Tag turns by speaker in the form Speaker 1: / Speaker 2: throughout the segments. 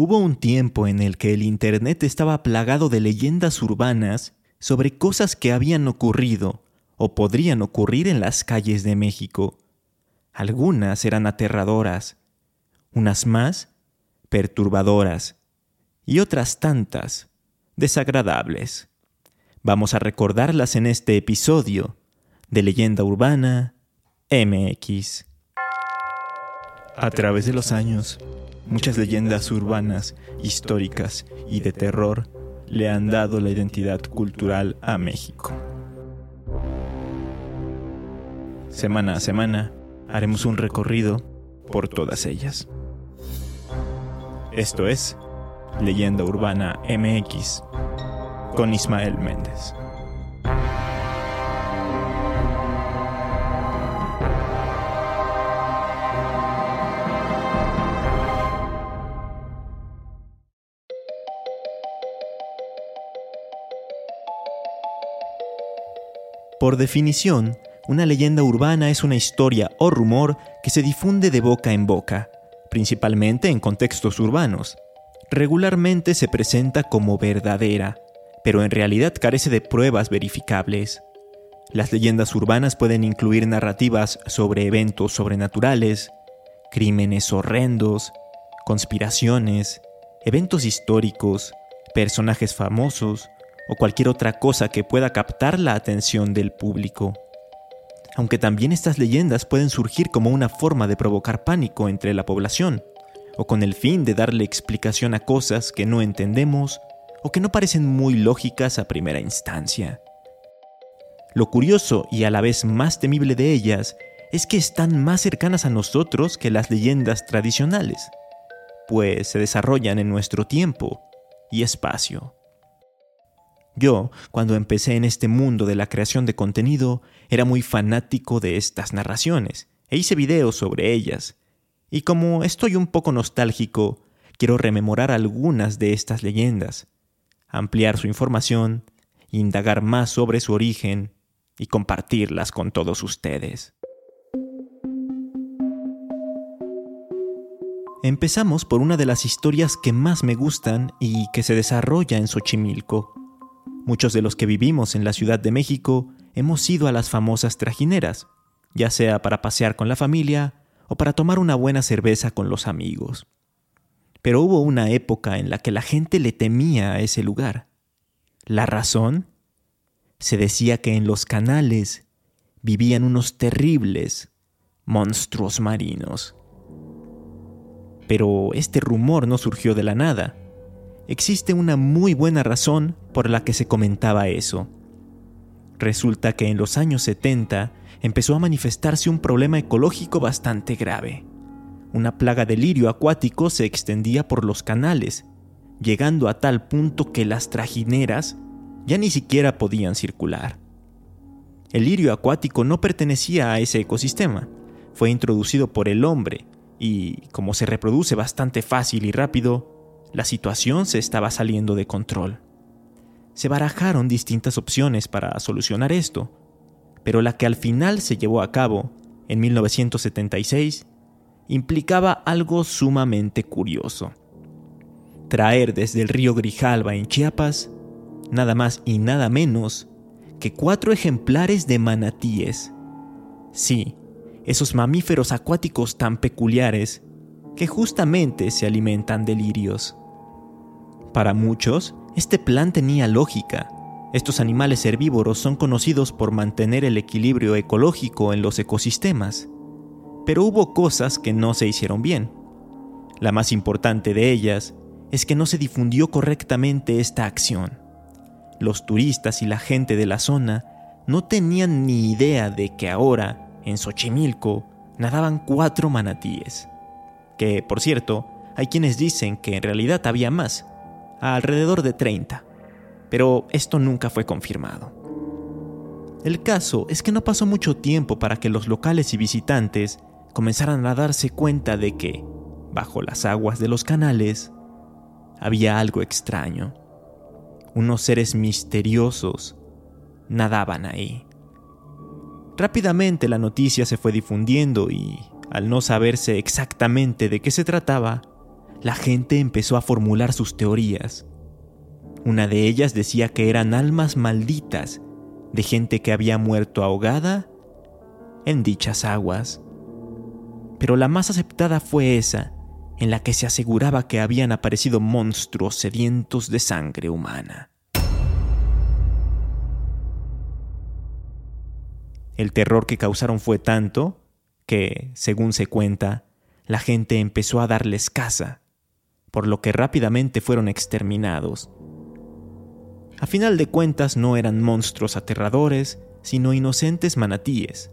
Speaker 1: Hubo un tiempo en el que el Internet estaba plagado de leyendas urbanas sobre cosas que habían ocurrido o podrían ocurrir en las calles de México. Algunas eran aterradoras, unas más perturbadoras y otras tantas desagradables. Vamos a recordarlas en este episodio de Leyenda Urbana MX. A través de los años, muchas leyendas urbanas, históricas y de terror le han dado la identidad cultural a México. Semana a semana haremos un recorrido por todas ellas. Esto es Leyenda Urbana MX con Ismael Méndez. Por definición, una leyenda urbana es una historia o rumor que se difunde de boca en boca, principalmente en contextos urbanos. Regularmente se presenta como verdadera, pero en realidad carece de pruebas verificables. Las leyendas urbanas pueden incluir narrativas sobre eventos sobrenaturales, crímenes horrendos, conspiraciones, eventos históricos, personajes famosos, o cualquier otra cosa que pueda captar la atención del público. Aunque también estas leyendas pueden surgir como una forma de provocar pánico entre la población, o con el fin de darle explicación a cosas que no entendemos o que no parecen muy lógicas a primera instancia. Lo curioso y a la vez más temible de ellas es que están más cercanas a nosotros que las leyendas tradicionales, pues se desarrollan en nuestro tiempo y espacio. Yo, cuando empecé en este mundo de la creación de contenido, era muy fanático de estas narraciones e hice videos sobre ellas. Y como estoy un poco nostálgico, quiero rememorar algunas de estas leyendas, ampliar su información, indagar más sobre su origen y compartirlas con todos ustedes. Empezamos por una de las historias que más me gustan y que se desarrolla en Xochimilco. Muchos de los que vivimos en la Ciudad de México hemos ido a las famosas trajineras, ya sea para pasear con la familia o para tomar una buena cerveza con los amigos. Pero hubo una época en la que la gente le temía a ese lugar. ¿La razón? Se decía que en los canales vivían unos terribles monstruos marinos. Pero este rumor no surgió de la nada existe una muy buena razón por la que se comentaba eso. Resulta que en los años 70 empezó a manifestarse un problema ecológico bastante grave. Una plaga de lirio acuático se extendía por los canales, llegando a tal punto que las trajineras ya ni siquiera podían circular. El lirio acuático no pertenecía a ese ecosistema, fue introducido por el hombre y, como se reproduce bastante fácil y rápido, la situación se estaba saliendo de control. Se barajaron distintas opciones para solucionar esto, pero la que al final se llevó a cabo, en 1976, implicaba algo sumamente curioso. Traer desde el río Grijalba en Chiapas nada más y nada menos que cuatro ejemplares de manatíes. Sí, esos mamíferos acuáticos tan peculiares que justamente se alimentan de lirios. Para muchos, este plan tenía lógica. Estos animales herbívoros son conocidos por mantener el equilibrio ecológico en los ecosistemas. Pero hubo cosas que no se hicieron bien. La más importante de ellas es que no se difundió correctamente esta acción. Los turistas y la gente de la zona no tenían ni idea de que ahora, en Xochimilco, nadaban cuatro manatíes. Que, por cierto, hay quienes dicen que en realidad había más, alrededor de 30, pero esto nunca fue confirmado. El caso es que no pasó mucho tiempo para que los locales y visitantes comenzaran a darse cuenta de que, bajo las aguas de los canales, había algo extraño. Unos seres misteriosos nadaban ahí. Rápidamente la noticia se fue difundiendo y, al no saberse exactamente de qué se trataba, la gente empezó a formular sus teorías. Una de ellas decía que eran almas malditas de gente que había muerto ahogada en dichas aguas. Pero la más aceptada fue esa, en la que se aseguraba que habían aparecido monstruos sedientos de sangre humana. El terror que causaron fue tanto que, según se cuenta, la gente empezó a darles caza, por lo que rápidamente fueron exterminados. A final de cuentas no eran monstruos aterradores, sino inocentes manatíes,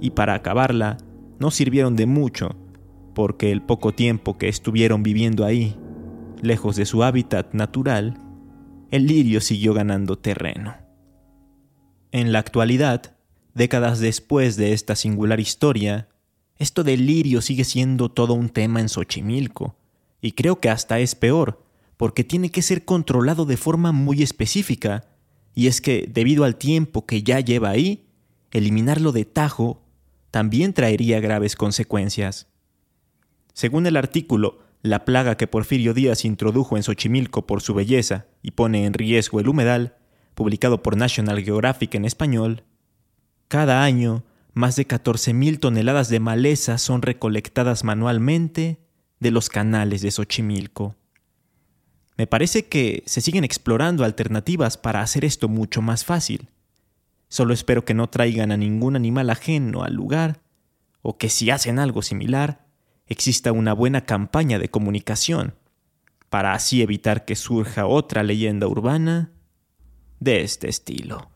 Speaker 1: y para acabarla, no sirvieron de mucho, porque el poco tiempo que estuvieron viviendo ahí, lejos de su hábitat natural, el lirio siguió ganando terreno. En la actualidad, Décadas después de esta singular historia, esto del lirio sigue siendo todo un tema en Xochimilco, y creo que hasta es peor, porque tiene que ser controlado de forma muy específica, y es que, debido al tiempo que ya lleva ahí, eliminarlo de tajo también traería graves consecuencias. Según el artículo, la plaga que Porfirio Díaz introdujo en Xochimilco por su belleza y pone en riesgo el humedal, publicado por National Geographic en español, cada año, más de 14.000 toneladas de maleza son recolectadas manualmente de los canales de Xochimilco. Me parece que se siguen explorando alternativas para hacer esto mucho más fácil. Solo espero que no traigan a ningún animal ajeno al lugar, o que si hacen algo similar, exista una buena campaña de comunicación, para así evitar que surja otra leyenda urbana de este estilo.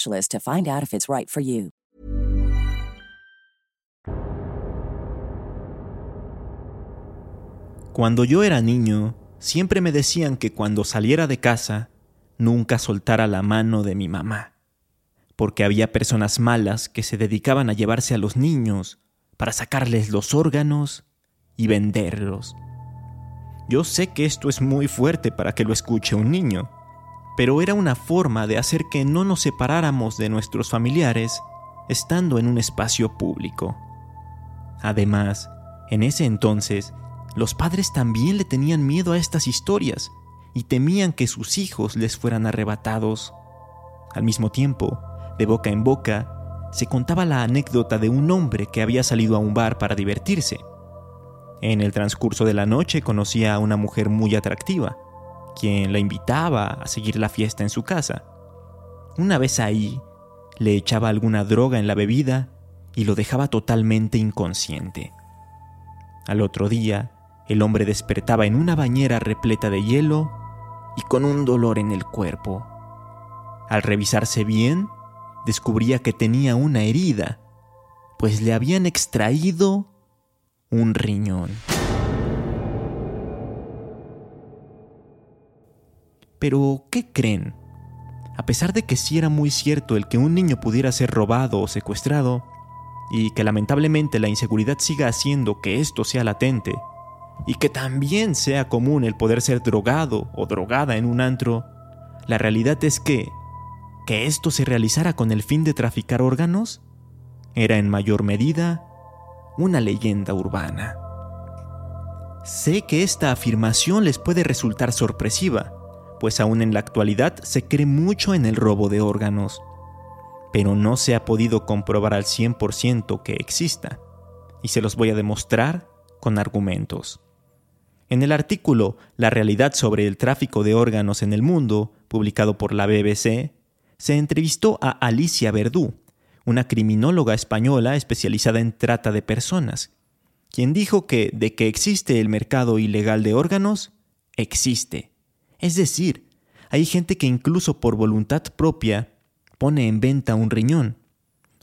Speaker 2: to find out if it's right for you.
Speaker 1: Cuando yo era niño, siempre me decían que cuando saliera de casa, nunca soltara la mano de mi mamá, porque había personas malas que se dedicaban a llevarse a los niños para sacarles los órganos y venderlos. Yo sé que esto es muy fuerte para que lo escuche un niño, pero era una forma de hacer que no nos separáramos de nuestros familiares estando en un espacio público. Además, en ese entonces, los padres también le tenían miedo a estas historias y temían que sus hijos les fueran arrebatados. Al mismo tiempo, de boca en boca, se contaba la anécdota de un hombre que había salido a un bar para divertirse. En el transcurso de la noche conocía a una mujer muy atractiva, quien la invitaba a seguir la fiesta en su casa. Una vez ahí, le echaba alguna droga en la bebida y lo dejaba totalmente inconsciente. Al otro día, el hombre despertaba en una bañera repleta de hielo y con un dolor en el cuerpo. Al revisarse bien, descubría que tenía una herida, pues le habían extraído un riñón. Pero, ¿qué creen? A pesar de que sí era muy cierto el que un niño pudiera ser robado o secuestrado, y que lamentablemente la inseguridad siga haciendo que esto sea latente, y que también sea común el poder ser drogado o drogada en un antro, la realidad es que, que esto se realizara con el fin de traficar órganos, era en mayor medida una leyenda urbana. Sé que esta afirmación les puede resultar sorpresiva, pues aún en la actualidad se cree mucho en el robo de órganos, pero no se ha podido comprobar al 100% que exista, y se los voy a demostrar con argumentos. En el artículo La realidad sobre el tráfico de órganos en el mundo, publicado por la BBC, se entrevistó a Alicia Verdú, una criminóloga española especializada en trata de personas, quien dijo que de que existe el mercado ilegal de órganos, existe. Es decir, hay gente que incluso por voluntad propia pone en venta un riñón,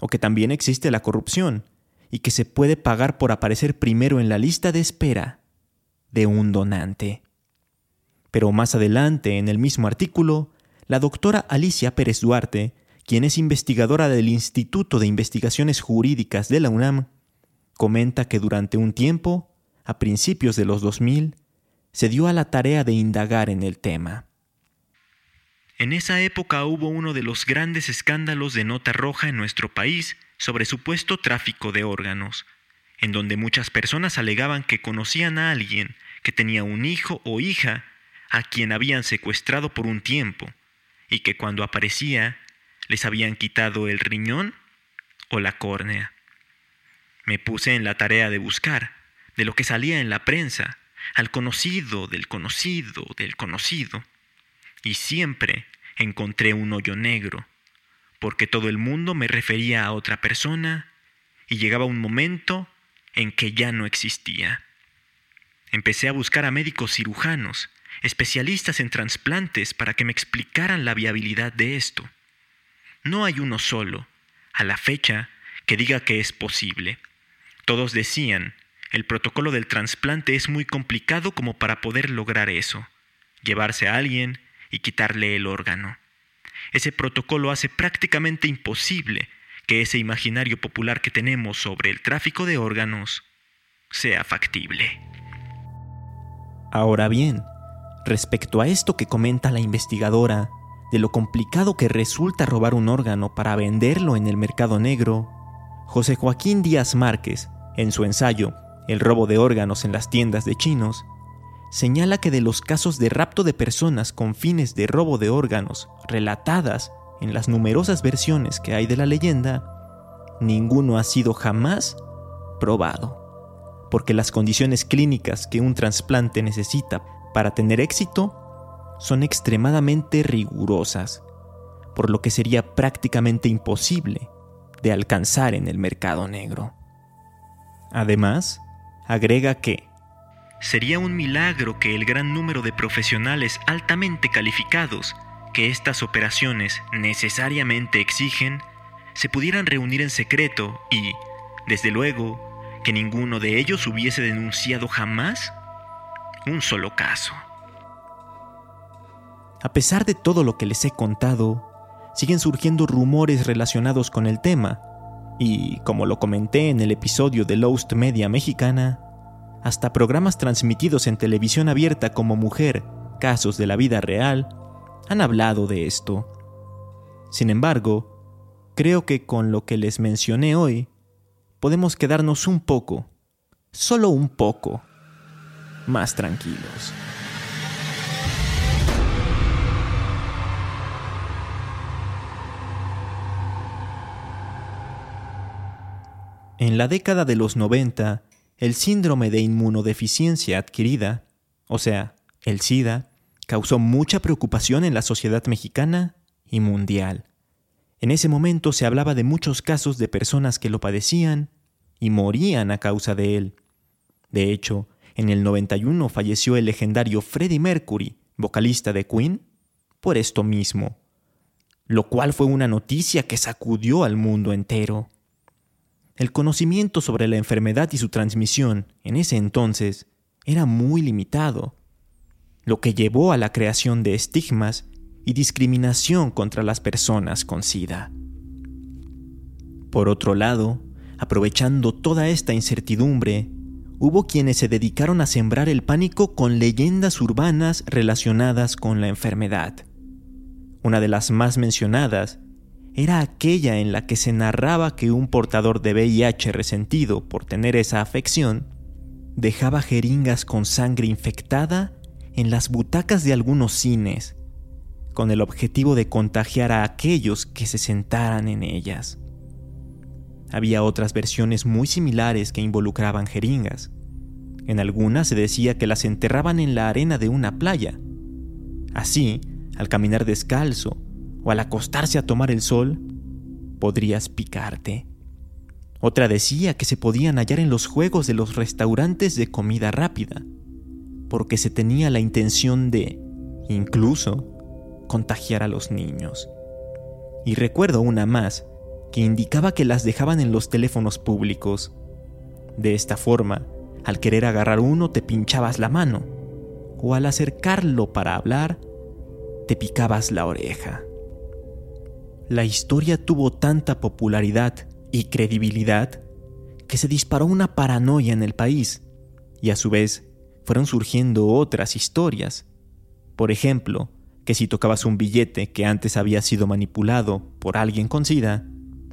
Speaker 1: o que también existe la corrupción, y que se puede pagar por aparecer primero en la lista de espera de un donante. Pero más adelante, en el mismo artículo, la doctora Alicia Pérez Duarte, quien es investigadora del Instituto de Investigaciones Jurídicas de la UNAM, comenta que durante un tiempo, a principios de los 2000, se dio a la tarea de indagar en el tema. En esa época hubo uno de los grandes escándalos de nota roja en nuestro país sobre supuesto tráfico de órganos, en donde muchas personas alegaban que conocían a alguien que tenía un hijo o hija a quien habían secuestrado por un tiempo y que cuando aparecía les habían quitado el riñón o la córnea. Me puse en la tarea de buscar, de lo que salía en la prensa, al conocido del conocido del conocido, y siempre encontré un hoyo negro, porque todo el mundo me refería a otra persona y llegaba un momento en que ya no existía. Empecé a buscar a médicos cirujanos, especialistas en trasplantes, para que me explicaran la viabilidad de esto. No hay uno solo, a la fecha, que diga que es posible. Todos decían, el protocolo del trasplante es muy complicado como para poder lograr eso, llevarse a alguien y quitarle el órgano. Ese protocolo hace prácticamente imposible que ese imaginario popular que tenemos sobre el tráfico de órganos sea factible. Ahora bien, respecto a esto que comenta la investigadora, de lo complicado que resulta robar un órgano para venderlo en el mercado negro, José Joaquín Díaz Márquez, en su ensayo El robo de órganos en las tiendas de chinos, señala que de los casos de rapto de personas con fines de robo de órganos relatadas en las numerosas versiones que hay de la leyenda, ninguno ha sido jamás probado porque las condiciones clínicas que un trasplante necesita para tener éxito son extremadamente rigurosas, por lo que sería prácticamente imposible de alcanzar en el mercado negro. Además, agrega que sería un milagro que el gran número de profesionales altamente calificados que estas operaciones necesariamente exigen se pudieran reunir en secreto y, desde luego, que ninguno de ellos hubiese denunciado jamás un solo caso. A pesar de todo lo que les he contado, siguen surgiendo rumores relacionados con el tema, y como lo comenté en el episodio de Lost Media Mexicana, hasta programas transmitidos en televisión abierta como Mujer, Casos de la Vida Real, han hablado de esto. Sin embargo, creo que con lo que les mencioné hoy, podemos quedarnos un poco, solo un poco, más tranquilos. En la década de los 90, el síndrome de inmunodeficiencia adquirida, o sea, el SIDA, causó mucha preocupación en la sociedad mexicana y mundial. En ese momento se hablaba de muchos casos de personas que lo padecían y morían a causa de él. De hecho, en el 91 falleció el legendario Freddie Mercury, vocalista de Queen, por esto mismo, lo cual fue una noticia que sacudió al mundo entero. El conocimiento sobre la enfermedad y su transmisión en ese entonces era muy limitado, lo que llevó a la creación de estigmas y discriminación contra las personas con SIDA. Por otro lado, Aprovechando toda esta incertidumbre, hubo quienes se dedicaron a sembrar el pánico con leyendas urbanas relacionadas con la enfermedad. Una de las más mencionadas era aquella en la que se narraba que un portador de VIH resentido por tener esa afección dejaba jeringas con sangre infectada en las butacas de algunos cines, con el objetivo de contagiar a aquellos que se sentaran en ellas. Había otras versiones muy similares que involucraban jeringas. En algunas se decía que las enterraban en la arena de una playa. Así, al caminar descalzo o al acostarse a tomar el sol, podrías picarte. Otra decía que se podían hallar en los juegos de los restaurantes de comida rápida, porque se tenía la intención de, incluso, contagiar a los niños. Y recuerdo una más que indicaba que las dejaban en los teléfonos públicos. De esta forma, al querer agarrar uno te pinchabas la mano, o al acercarlo para hablar, te picabas la oreja. La historia tuvo tanta popularidad y credibilidad que se disparó una paranoia en el país, y a su vez fueron surgiendo otras historias. Por ejemplo, que si tocabas un billete que antes había sido manipulado por alguien con SIDA,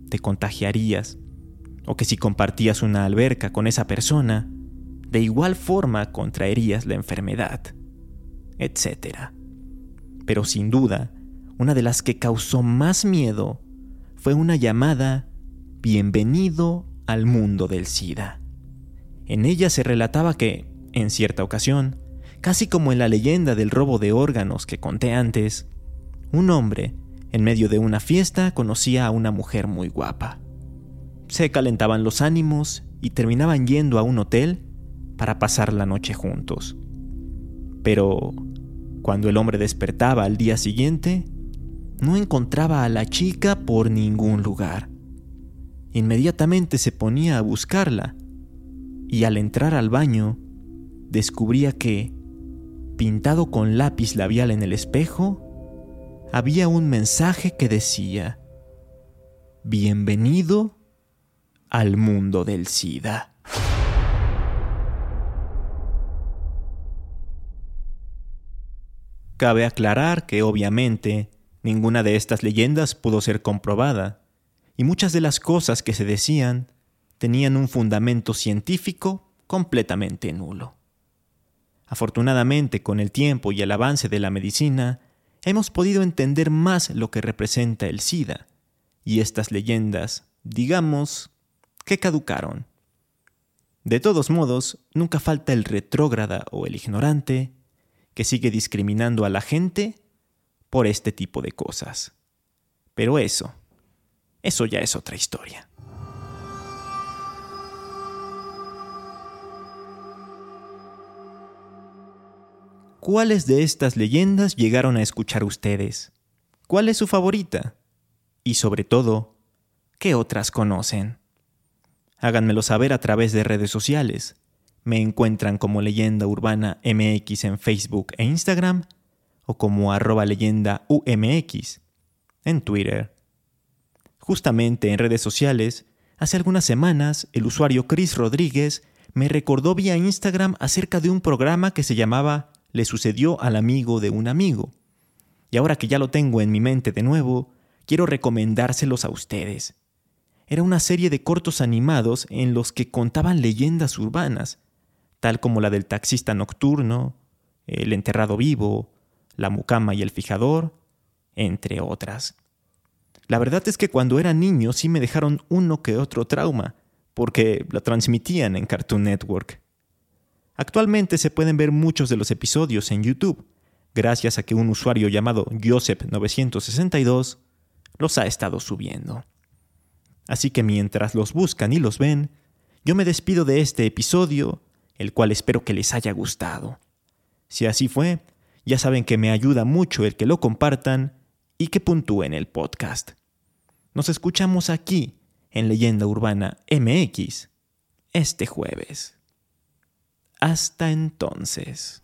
Speaker 1: te contagiarías, o que si compartías una alberca con esa persona, de igual forma contraerías la enfermedad, etc. Pero sin duda, una de las que causó más miedo fue una llamada Bienvenido al mundo del SIDA. En ella se relataba que, en cierta ocasión, casi como en la leyenda del robo de órganos que conté antes, un hombre en medio de una fiesta conocía a una mujer muy guapa. Se calentaban los ánimos y terminaban yendo a un hotel para pasar la noche juntos. Pero cuando el hombre despertaba al día siguiente, no encontraba a la chica por ningún lugar. Inmediatamente se ponía a buscarla y al entrar al baño descubría que, pintado con lápiz labial en el espejo, había un mensaje que decía, Bienvenido al mundo del SIDA. Cabe aclarar que obviamente ninguna de estas leyendas pudo ser comprobada, y muchas de las cosas que se decían tenían un fundamento científico completamente nulo. Afortunadamente, con el tiempo y el avance de la medicina, hemos podido entender más lo que representa el SIDA, y estas leyendas, digamos, que caducaron. De todos modos, nunca falta el retrógrada o el ignorante que sigue discriminando a la gente por este tipo de cosas. Pero eso, eso ya es otra historia. ¿Cuáles de estas leyendas llegaron a escuchar ustedes? ¿Cuál es su favorita? Y sobre todo, ¿qué otras conocen? Háganmelo saber a través de redes sociales. Me encuentran como leyenda urbana MX en Facebook e Instagram o como arroba leyenda UMX en Twitter. Justamente en redes sociales, hace algunas semanas el usuario Chris Rodríguez me recordó vía Instagram acerca de un programa que se llamaba le sucedió al amigo de un amigo. Y ahora que ya lo tengo en mi mente de nuevo, quiero recomendárselos a ustedes. Era una serie de cortos animados en los que contaban leyendas urbanas, tal como la del taxista nocturno, el enterrado vivo, la mucama y el fijador, entre otras. La verdad es que cuando era niño sí me dejaron uno que otro trauma, porque la transmitían en Cartoon Network. Actualmente se pueden ver muchos de los episodios en YouTube, gracias a que un usuario llamado Joseph962 los ha estado subiendo. Así que mientras los buscan y los ven, yo me despido de este episodio, el cual espero que les haya gustado. Si así fue, ya saben que me ayuda mucho el que lo compartan y que puntúen el podcast. Nos escuchamos aquí, en Leyenda Urbana MX, este jueves. Hasta entonces.